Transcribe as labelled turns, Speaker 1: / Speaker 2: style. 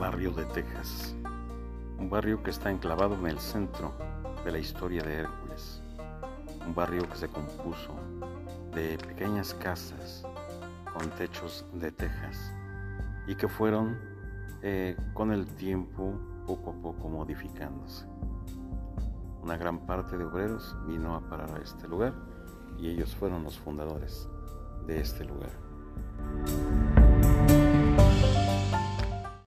Speaker 1: barrio de Texas, un barrio que está enclavado en el centro de la historia de Hércules, un barrio que se compuso de pequeñas casas con techos de tejas y que fueron eh, con el tiempo poco a poco modificándose. Una gran parte de obreros vino a parar a este lugar y ellos fueron los fundadores de este lugar.